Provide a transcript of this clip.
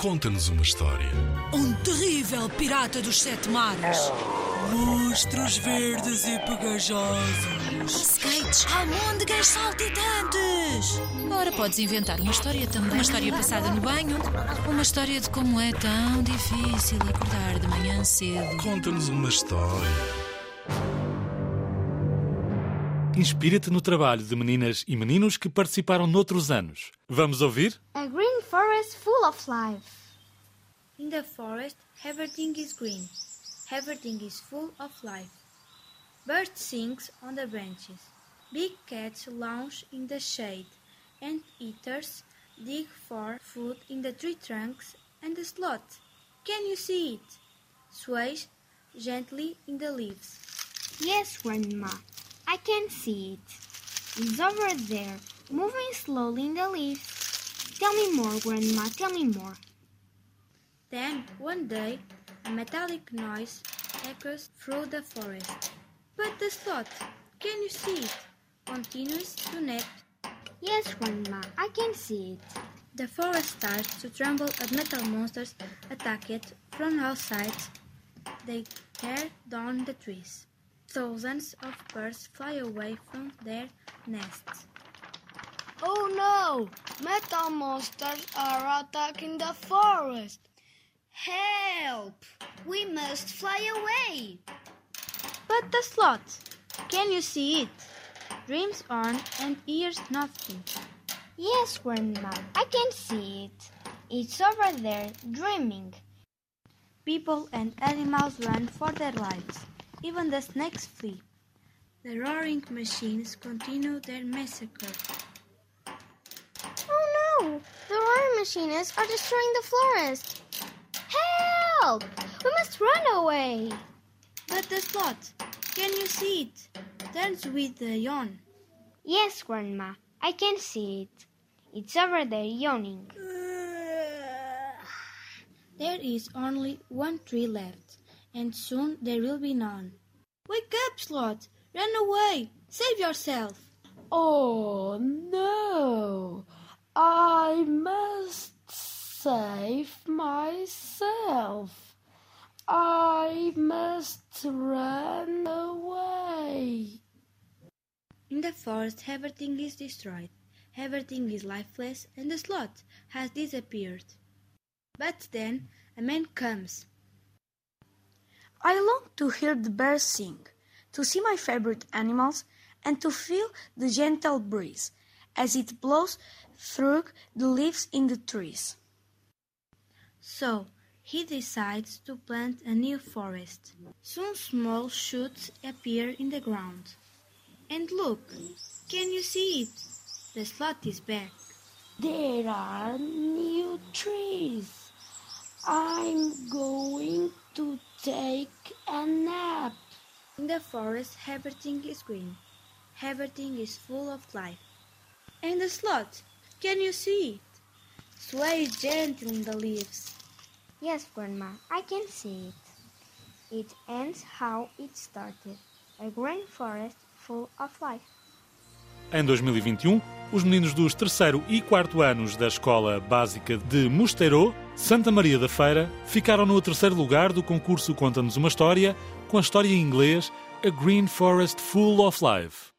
Conta-nos uma história. Um terrível pirata dos sete mares. Monstros verdes e pegajosos. Skates, almôndegas saltitantes. Ora, podes inventar uma história também. Uma história passada no banho. Uma história de como é tão difícil acordar de manhã cedo. Conta-nos uma história. Inspira-te no trabalho de meninas e meninos que participaram noutros anos. Vamos ouvir? A green forest full of life. In the forest, everything is green. Everything is full of life. Birds sing on the branches. Big cats lounge in the shade. And eaters dig for food in the tree trunks. And the sloth, can you see it? Sways gently in the leaves. Yes, Grandma, I can see it. It's over there, moving slowly in the leaves. Tell me more, Grandma, tell me more. Then, one day, a metallic noise echoes through the forest. But the sloth, can you see it? Continues to nap. Yes, Grandma, I can see it. The forest starts to tremble as metal monsters attack it from all sides. They tear down the trees. Thousands of birds fly away from their nests. Oh no! Metal monsters are attacking the forest! Help! We must fly away! But the sloth, can you see it? Dreams on and hears nothing. Yes, Grandma, I can see it. It's over there, dreaming. People and animals run for their lives. Even the snakes flee. The roaring machines continue their massacre. Oh no! The roaring machines are destroying the forest! Help! We must run away! But the sloth, can you see it? Turns with a yawn. Yes, Grandma, I can see it. It's over there yawning. There is only one tree left, and soon there will be none. Wake up, Slot! Run away! Save yourself! Oh no! I must save myself. I must run away. In the forest, everything is destroyed. Everything is lifeless, and the slot has disappeared. But then a man comes. I long to hear the birds sing, to see my favorite animals, and to feel the gentle breeze as it blows through the leaves in the trees. So he decides to plant a new forest. Soon small shoots appear in the ground. And look, can you see it? The sloth is back. There are new trees. I'm going to take a nap. In the forest, everything is green. Everything is full of life. And the sloth, can you see it? Sways gently in the leaves. Yes, Grandma, I can see it. It ends how it started a green forest full of life. Em 2021, os meninos dos terceiro e quarto anos da Escola Básica de Mosteiro, Santa Maria da Feira, ficaram no terceiro lugar do concurso Conta-nos uma História, com a história em inglês A Green Forest Full of Life.